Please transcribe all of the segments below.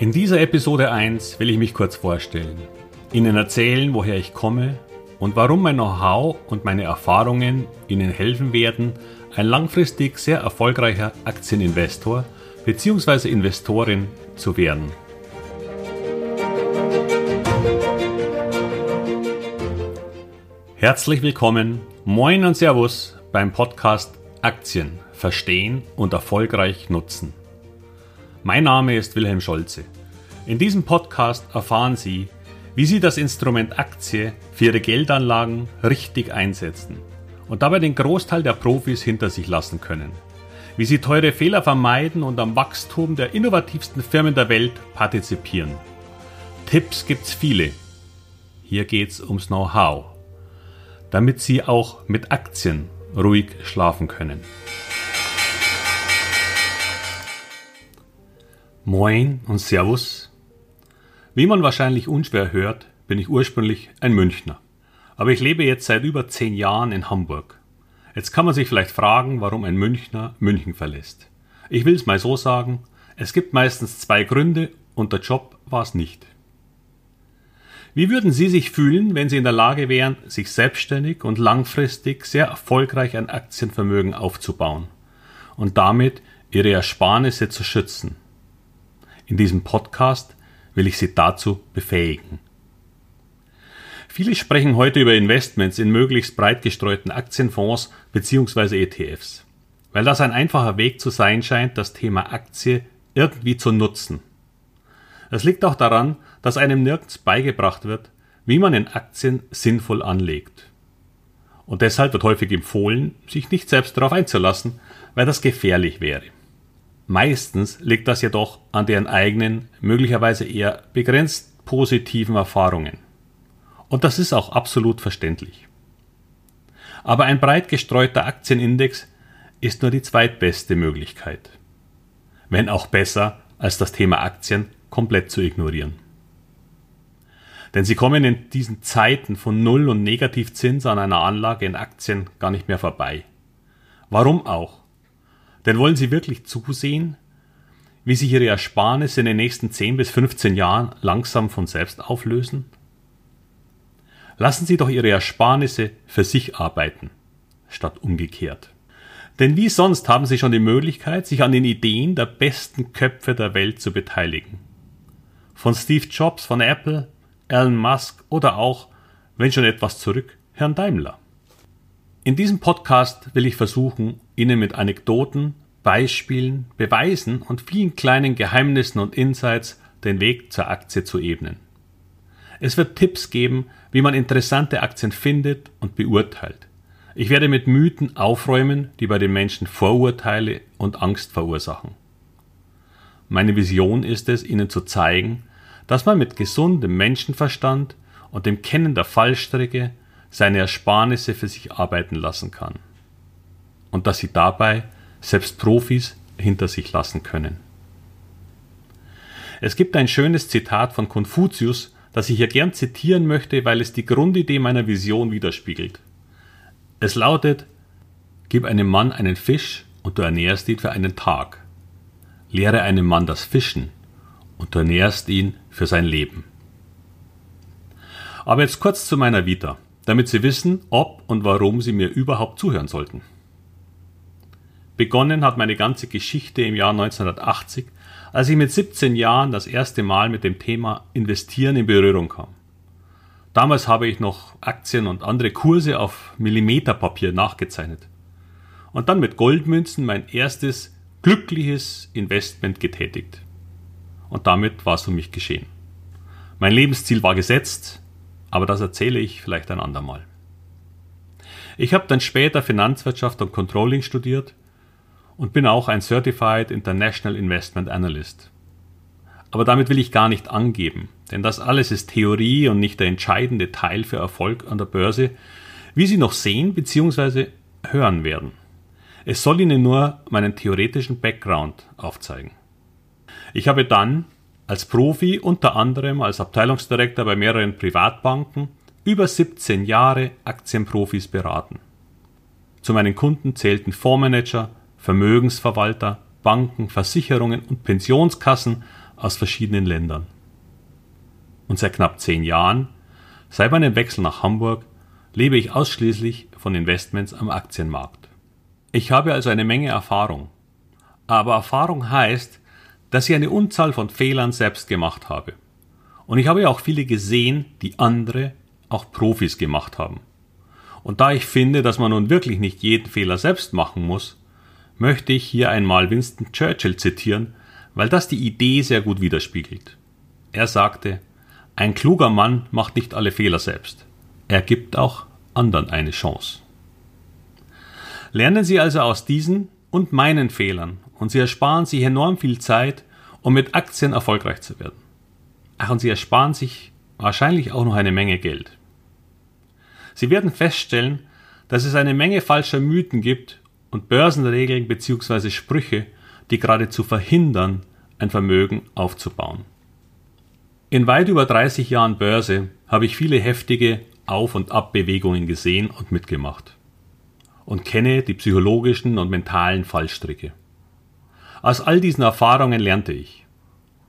In dieser Episode 1 will ich mich kurz vorstellen, Ihnen erzählen, woher ich komme und warum mein Know-how und meine Erfahrungen Ihnen helfen werden, ein langfristig sehr erfolgreicher Aktieninvestor bzw. Investorin zu werden. Herzlich willkommen, moin und Servus beim Podcast Aktien verstehen und erfolgreich nutzen. Mein Name ist Wilhelm Scholze. In diesem Podcast erfahren Sie, wie Sie das Instrument Aktie für Ihre Geldanlagen richtig einsetzen und dabei den Großteil der Profis hinter sich lassen können. Wie Sie teure Fehler vermeiden und am Wachstum der innovativsten Firmen der Welt partizipieren. Tipps gibt's viele. Hier geht's ums Know-how, damit Sie auch mit Aktien ruhig schlafen können. Moin und Servus. Wie man wahrscheinlich unschwer hört, bin ich ursprünglich ein Münchner. Aber ich lebe jetzt seit über zehn Jahren in Hamburg. Jetzt kann man sich vielleicht fragen, warum ein Münchner München verlässt. Ich will es mal so sagen, es gibt meistens zwei Gründe und der Job war es nicht. Wie würden Sie sich fühlen, wenn Sie in der Lage wären, sich selbstständig und langfristig sehr erfolgreich ein Aktienvermögen aufzubauen und damit Ihre Ersparnisse zu schützen? In diesem Podcast will ich Sie dazu befähigen. Viele sprechen heute über Investments in möglichst breit gestreuten Aktienfonds bzw. ETFs, weil das ein einfacher Weg zu sein scheint, das Thema Aktie irgendwie zu nutzen. Es liegt auch daran, dass einem nirgends beigebracht wird, wie man in Aktien sinnvoll anlegt. Und deshalb wird häufig empfohlen, sich nicht selbst darauf einzulassen, weil das gefährlich wäre. Meistens liegt das jedoch an deren eigenen, möglicherweise eher begrenzt positiven Erfahrungen. Und das ist auch absolut verständlich. Aber ein breit gestreuter Aktienindex ist nur die zweitbeste Möglichkeit. Wenn auch besser, als das Thema Aktien komplett zu ignorieren. Denn sie kommen in diesen Zeiten von Null- und Negativzins an einer Anlage in Aktien gar nicht mehr vorbei. Warum auch? Denn wollen Sie wirklich zusehen, wie sich Ihre Ersparnisse in den nächsten 10 bis 15 Jahren langsam von selbst auflösen? Lassen Sie doch Ihre Ersparnisse für sich arbeiten, statt umgekehrt. Denn wie sonst haben Sie schon die Möglichkeit, sich an den Ideen der besten Köpfe der Welt zu beteiligen. Von Steve Jobs von Apple, Elon Musk oder auch, wenn schon etwas zurück, Herrn Daimler. In diesem Podcast will ich versuchen, Ihnen mit Anekdoten, Beispielen, Beweisen und vielen kleinen Geheimnissen und Insights den Weg zur Aktie zu ebnen. Es wird Tipps geben, wie man interessante Aktien findet und beurteilt. Ich werde mit Mythen aufräumen, die bei den Menschen Vorurteile und Angst verursachen. Meine Vision ist es, Ihnen zu zeigen, dass man mit gesundem Menschenverstand und dem Kennen der Fallstrecke seine Ersparnisse für sich arbeiten lassen kann und dass sie dabei selbst Profis hinter sich lassen können. Es gibt ein schönes Zitat von Konfuzius, das ich hier gern zitieren möchte, weil es die Grundidee meiner Vision widerspiegelt. Es lautet, Gib einem Mann einen Fisch und du ernährst ihn für einen Tag. Lehre einem Mann das Fischen und du ernährst ihn für sein Leben. Aber jetzt kurz zu meiner Vita, damit Sie wissen, ob und warum Sie mir überhaupt zuhören sollten. Begonnen hat meine ganze Geschichte im Jahr 1980, als ich mit 17 Jahren das erste Mal mit dem Thema Investieren in Berührung kam. Damals habe ich noch Aktien und andere Kurse auf Millimeterpapier nachgezeichnet und dann mit Goldmünzen mein erstes glückliches Investment getätigt. Und damit war es für mich geschehen. Mein Lebensziel war gesetzt, aber das erzähle ich vielleicht ein andermal. Ich habe dann später Finanzwirtschaft und Controlling studiert und bin auch ein Certified International Investment Analyst. Aber damit will ich gar nicht angeben, denn das alles ist Theorie und nicht der entscheidende Teil für Erfolg an der Börse, wie Sie noch sehen bzw. hören werden. Es soll Ihnen nur meinen theoretischen Background aufzeigen. Ich habe dann als Profi unter anderem als Abteilungsdirektor bei mehreren Privatbanken über 17 Jahre Aktienprofis beraten. Zu meinen Kunden zählten Fondsmanager, Vermögensverwalter, Banken, Versicherungen und Pensionskassen, aus verschiedenen Ländern. Und seit knapp zehn Jahren, seit meinem Wechsel nach Hamburg, lebe ich ausschließlich von Investments am Aktienmarkt. Ich habe also eine Menge Erfahrung. Aber Erfahrung heißt, dass ich eine Unzahl von Fehlern selbst gemacht habe. Und ich habe auch viele gesehen, die andere, auch Profis gemacht haben. Und da ich finde, dass man nun wirklich nicht jeden Fehler selbst machen muss, möchte ich hier einmal Winston Churchill zitieren, weil das die Idee sehr gut widerspiegelt. Er sagte, ein kluger Mann macht nicht alle Fehler selbst. Er gibt auch anderen eine Chance. Lernen Sie also aus diesen und meinen Fehlern und Sie ersparen sich enorm viel Zeit, um mit Aktien erfolgreich zu werden. Ach, und Sie ersparen sich wahrscheinlich auch noch eine Menge Geld. Sie werden feststellen, dass es eine Menge falscher Mythen gibt und Börsenregeln bzw. Sprüche, die geradezu verhindern, ein Vermögen aufzubauen. In weit über 30 Jahren Börse habe ich viele heftige Auf- und Abbewegungen gesehen und mitgemacht und kenne die psychologischen und mentalen Fallstricke. Aus all diesen Erfahrungen lernte ich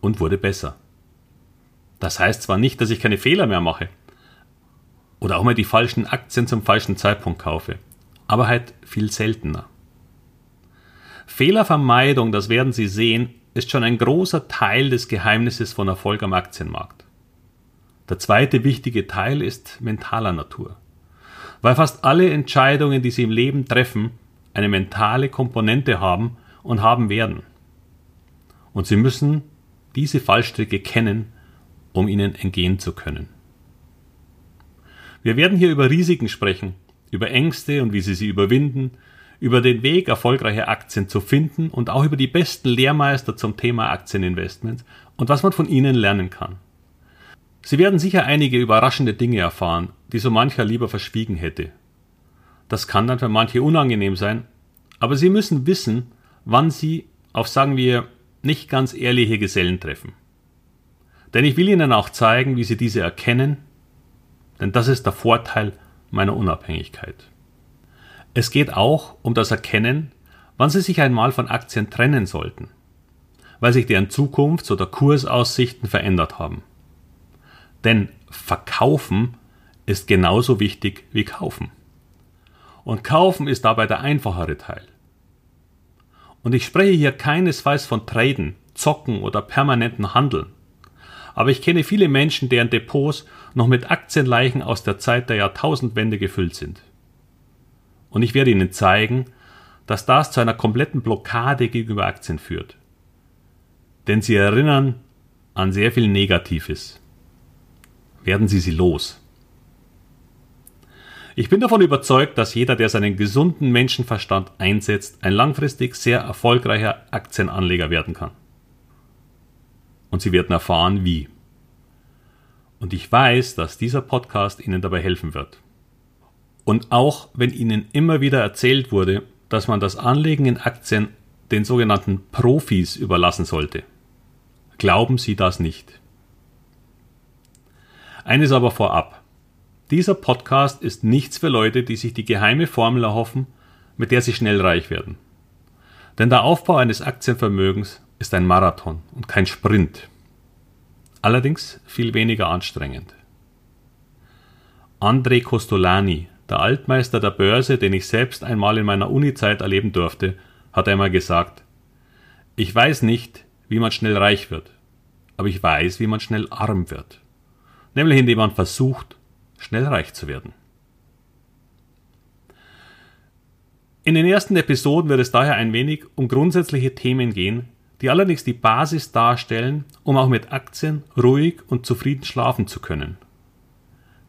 und wurde besser. Das heißt zwar nicht, dass ich keine Fehler mehr mache oder auch mal die falschen Aktien zum falschen Zeitpunkt kaufe, aber halt viel seltener. Fehlervermeidung, das werden Sie sehen, ist schon ein großer Teil des Geheimnisses von Erfolg am Aktienmarkt. Der zweite wichtige Teil ist mentaler Natur weil fast alle Entscheidungen, die sie im Leben treffen, eine mentale Komponente haben und haben werden. Und sie müssen diese Fallstricke kennen, um ihnen entgehen zu können. Wir werden hier über Risiken sprechen, über Ängste und wie sie sie überwinden, über den Weg, erfolgreiche Aktien zu finden und auch über die besten Lehrmeister zum Thema Aktieninvestments und was man von ihnen lernen kann. Sie werden sicher einige überraschende Dinge erfahren, die so mancher lieber verschwiegen hätte. Das kann dann für manche unangenehm sein, aber Sie müssen wissen, wann Sie auf, sagen wir, nicht ganz ehrliche Gesellen treffen. Denn ich will Ihnen auch zeigen, wie Sie diese erkennen, denn das ist der Vorteil meiner Unabhängigkeit. Es geht auch um das Erkennen, wann Sie sich einmal von Aktien trennen sollten, weil sich deren Zukunfts- oder Kursaussichten verändert haben. Denn verkaufen ist genauso wichtig wie kaufen. Und kaufen ist dabei der einfachere Teil. Und ich spreche hier keinesfalls von Traden, Zocken oder permanenten Handeln. Aber ich kenne viele Menschen, deren Depots noch mit Aktienleichen aus der Zeit der Jahrtausendwende gefüllt sind. Und ich werde Ihnen zeigen, dass das zu einer kompletten Blockade gegenüber Aktien führt. Denn sie erinnern an sehr viel Negatives. Werden Sie sie los. Ich bin davon überzeugt, dass jeder, der seinen gesunden Menschenverstand einsetzt, ein langfristig sehr erfolgreicher Aktienanleger werden kann. Und Sie werden erfahren, wie. Und ich weiß, dass dieser Podcast Ihnen dabei helfen wird. Und auch wenn Ihnen immer wieder erzählt wurde, dass man das Anlegen in Aktien den sogenannten Profis überlassen sollte, glauben Sie das nicht. Eines aber vorab. Dieser Podcast ist nichts für Leute, die sich die geheime Formel erhoffen, mit der sie schnell reich werden. Denn der Aufbau eines Aktienvermögens ist ein Marathon und kein Sprint. Allerdings viel weniger anstrengend. André Costolani, der Altmeister der Börse, den ich selbst einmal in meiner Uni-Zeit erleben durfte, hat einmal gesagt, ich weiß nicht, wie man schnell reich wird, aber ich weiß, wie man schnell arm wird. Nämlich indem man versucht, schnell reich zu werden. In den ersten Episoden wird es daher ein wenig um grundsätzliche Themen gehen, die allerdings die Basis darstellen, um auch mit Aktien ruhig und zufrieden schlafen zu können.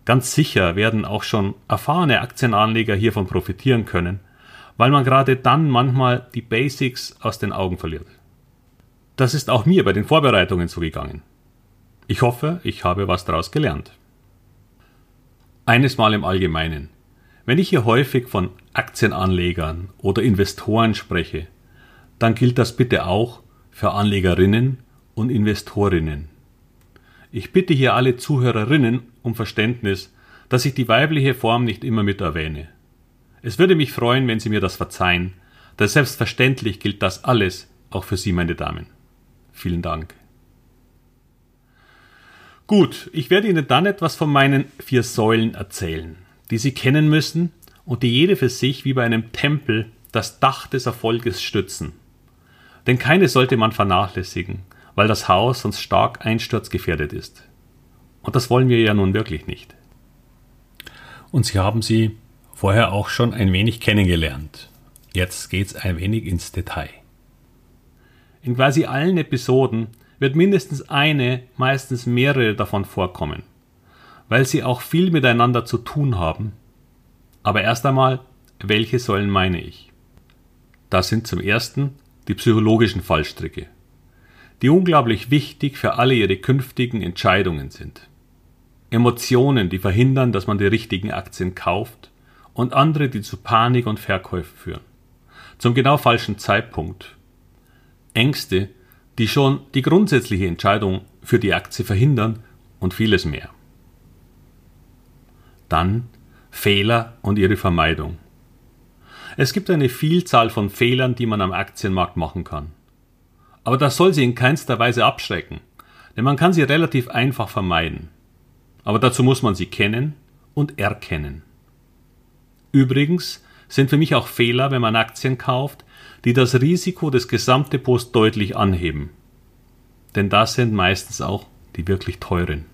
Ganz sicher werden auch schon erfahrene Aktienanleger hiervon profitieren können, weil man gerade dann manchmal die Basics aus den Augen verliert. Das ist auch mir bei den Vorbereitungen so gegangen. Ich hoffe, ich habe was daraus gelernt. Eines mal im Allgemeinen. Wenn ich hier häufig von Aktienanlegern oder Investoren spreche, dann gilt das bitte auch für Anlegerinnen und Investorinnen. Ich bitte hier alle Zuhörerinnen um Verständnis, dass ich die weibliche Form nicht immer mit erwähne. Es würde mich freuen, wenn Sie mir das verzeihen, denn selbstverständlich gilt das alles auch für Sie, meine Damen. Vielen Dank. Gut, ich werde Ihnen dann etwas von meinen vier Säulen erzählen, die Sie kennen müssen und die jede für sich wie bei einem Tempel das Dach des Erfolges stützen. Denn keine sollte man vernachlässigen, weil das Haus sonst stark einsturzgefährdet ist. Und das wollen wir ja nun wirklich nicht. Und Sie haben sie vorher auch schon ein wenig kennengelernt. Jetzt geht's ein wenig ins Detail. In quasi allen Episoden wird mindestens eine, meistens mehrere davon vorkommen, weil sie auch viel miteinander zu tun haben. Aber erst einmal, welche Säulen meine ich? Das sind zum ersten die psychologischen Fallstricke, die unglaublich wichtig für alle ihre künftigen Entscheidungen sind. Emotionen, die verhindern, dass man die richtigen Aktien kauft und andere, die zu Panik und Verkäufen führen. Zum genau falschen Zeitpunkt. Ängste, die schon die grundsätzliche Entscheidung für die Aktie verhindern und vieles mehr. Dann Fehler und ihre Vermeidung. Es gibt eine Vielzahl von Fehlern, die man am Aktienmarkt machen kann. Aber das soll sie in keinster Weise abschrecken, denn man kann sie relativ einfach vermeiden. Aber dazu muss man sie kennen und erkennen. Übrigens sind für mich auch Fehler, wenn man Aktien kauft, die das Risiko des Gesamtdepots deutlich anheben. Denn das sind meistens auch die wirklich teuren.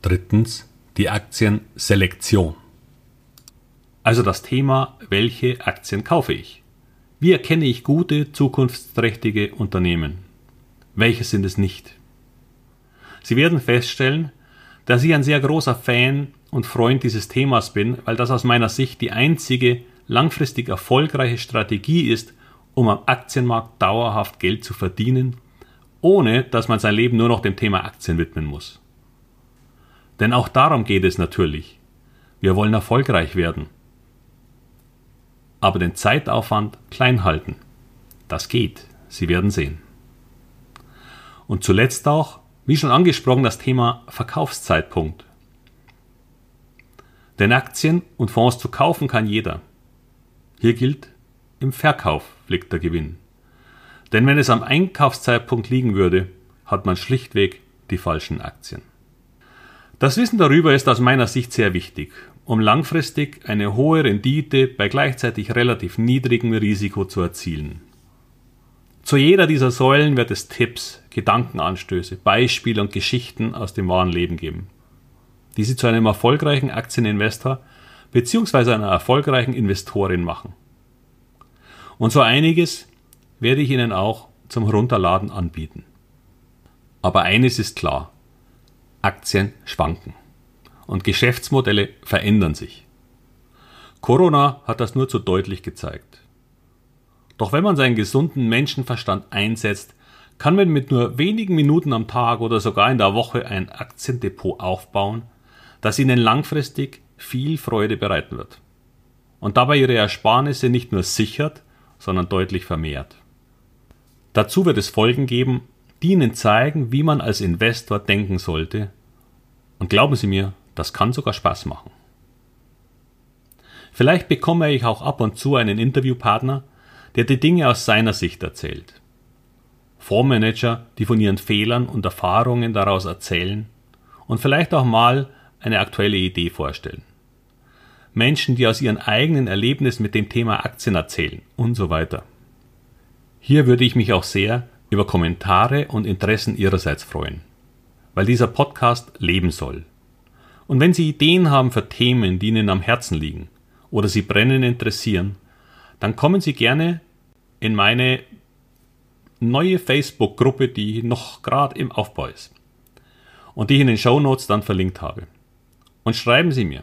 Drittens die Aktienselektion. Also das Thema, welche Aktien kaufe ich? Wie erkenne ich gute, zukunftsträchtige Unternehmen? Welche sind es nicht? Sie werden feststellen, dass ich ein sehr großer Fan und Freund dieses Themas bin, weil das aus meiner Sicht die einzige langfristig erfolgreiche Strategie ist, um am Aktienmarkt dauerhaft Geld zu verdienen, ohne dass man sein Leben nur noch dem Thema Aktien widmen muss. Denn auch darum geht es natürlich. Wir wollen erfolgreich werden. Aber den Zeitaufwand klein halten. Das geht. Sie werden sehen. Und zuletzt auch wie schon angesprochen, das Thema Verkaufszeitpunkt. Denn Aktien und Fonds zu kaufen kann jeder. Hier gilt, im Verkauf liegt der Gewinn. Denn wenn es am Einkaufszeitpunkt liegen würde, hat man schlichtweg die falschen Aktien. Das Wissen darüber ist aus meiner Sicht sehr wichtig, um langfristig eine hohe Rendite bei gleichzeitig relativ niedrigem Risiko zu erzielen. Zu jeder dieser Säulen wird es Tipps, Gedankenanstöße, Beispiele und Geschichten aus dem wahren Leben geben, die Sie zu einem erfolgreichen Aktieninvestor bzw. einer erfolgreichen Investorin machen. Und so einiges werde ich Ihnen auch zum Herunterladen anbieten. Aber eines ist klar, Aktien schwanken und Geschäftsmodelle verändern sich. Corona hat das nur zu deutlich gezeigt. Doch wenn man seinen gesunden Menschenverstand einsetzt, kann man mit nur wenigen Minuten am Tag oder sogar in der Woche ein Aktiendepot aufbauen, das Ihnen langfristig viel Freude bereiten wird und dabei Ihre Ersparnisse nicht nur sichert, sondern deutlich vermehrt. Dazu wird es Folgen geben, die Ihnen zeigen, wie man als Investor denken sollte. Und glauben Sie mir, das kann sogar Spaß machen. Vielleicht bekomme ich auch ab und zu einen Interviewpartner, der die Dinge aus seiner Sicht erzählt. Fondsmanager, die von ihren Fehlern und Erfahrungen daraus erzählen und vielleicht auch mal eine aktuelle Idee vorstellen. Menschen, die aus ihren eigenen Erlebnissen mit dem Thema Aktien erzählen und so weiter. Hier würde ich mich auch sehr über Kommentare und Interessen Ihrerseits freuen, weil dieser Podcast leben soll. Und wenn Sie Ideen haben für Themen, die Ihnen am Herzen liegen oder Sie brennend interessieren, dann kommen Sie gerne in meine neue Facebook-Gruppe, die noch gerade im Aufbau ist und die ich in den Show Notes dann verlinkt habe. Und schreiben Sie mir.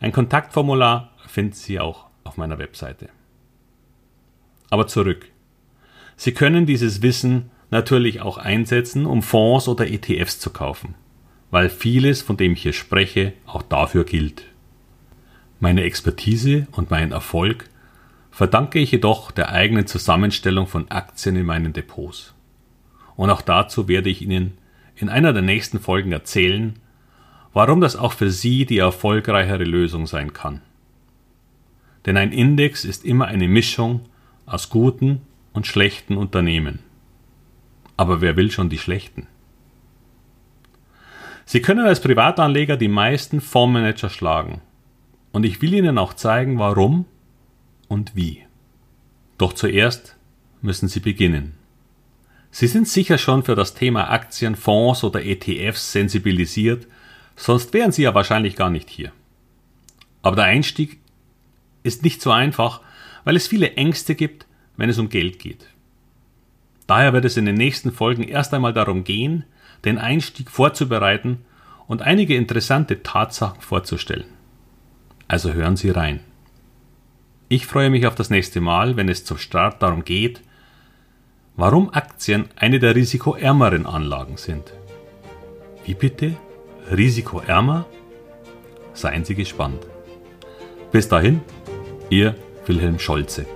Ein Kontaktformular finden Sie auch auf meiner Webseite. Aber zurück. Sie können dieses Wissen natürlich auch einsetzen, um Fonds oder ETFs zu kaufen, weil vieles, von dem ich hier spreche, auch dafür gilt. Meine Expertise und mein Erfolg verdanke ich jedoch der eigenen Zusammenstellung von Aktien in meinen Depots. Und auch dazu werde ich Ihnen in einer der nächsten Folgen erzählen, warum das auch für Sie die erfolgreichere Lösung sein kann. Denn ein Index ist immer eine Mischung aus guten und schlechten Unternehmen. Aber wer will schon die schlechten? Sie können als Privatanleger die meisten Fondsmanager schlagen. Und ich will Ihnen auch zeigen, warum und wie. Doch zuerst müssen Sie beginnen. Sie sind sicher schon für das Thema Aktien, Fonds oder ETFs sensibilisiert, sonst wären Sie ja wahrscheinlich gar nicht hier. Aber der Einstieg ist nicht so einfach, weil es viele Ängste gibt, wenn es um Geld geht. Daher wird es in den nächsten Folgen erst einmal darum gehen, den Einstieg vorzubereiten und einige interessante Tatsachen vorzustellen. Also hören Sie rein. Ich freue mich auf das nächste Mal, wenn es zum Start darum geht, warum Aktien eine der risikoärmeren Anlagen sind. Wie bitte? Risikoärmer? Seien Sie gespannt. Bis dahin, Ihr Wilhelm Scholze.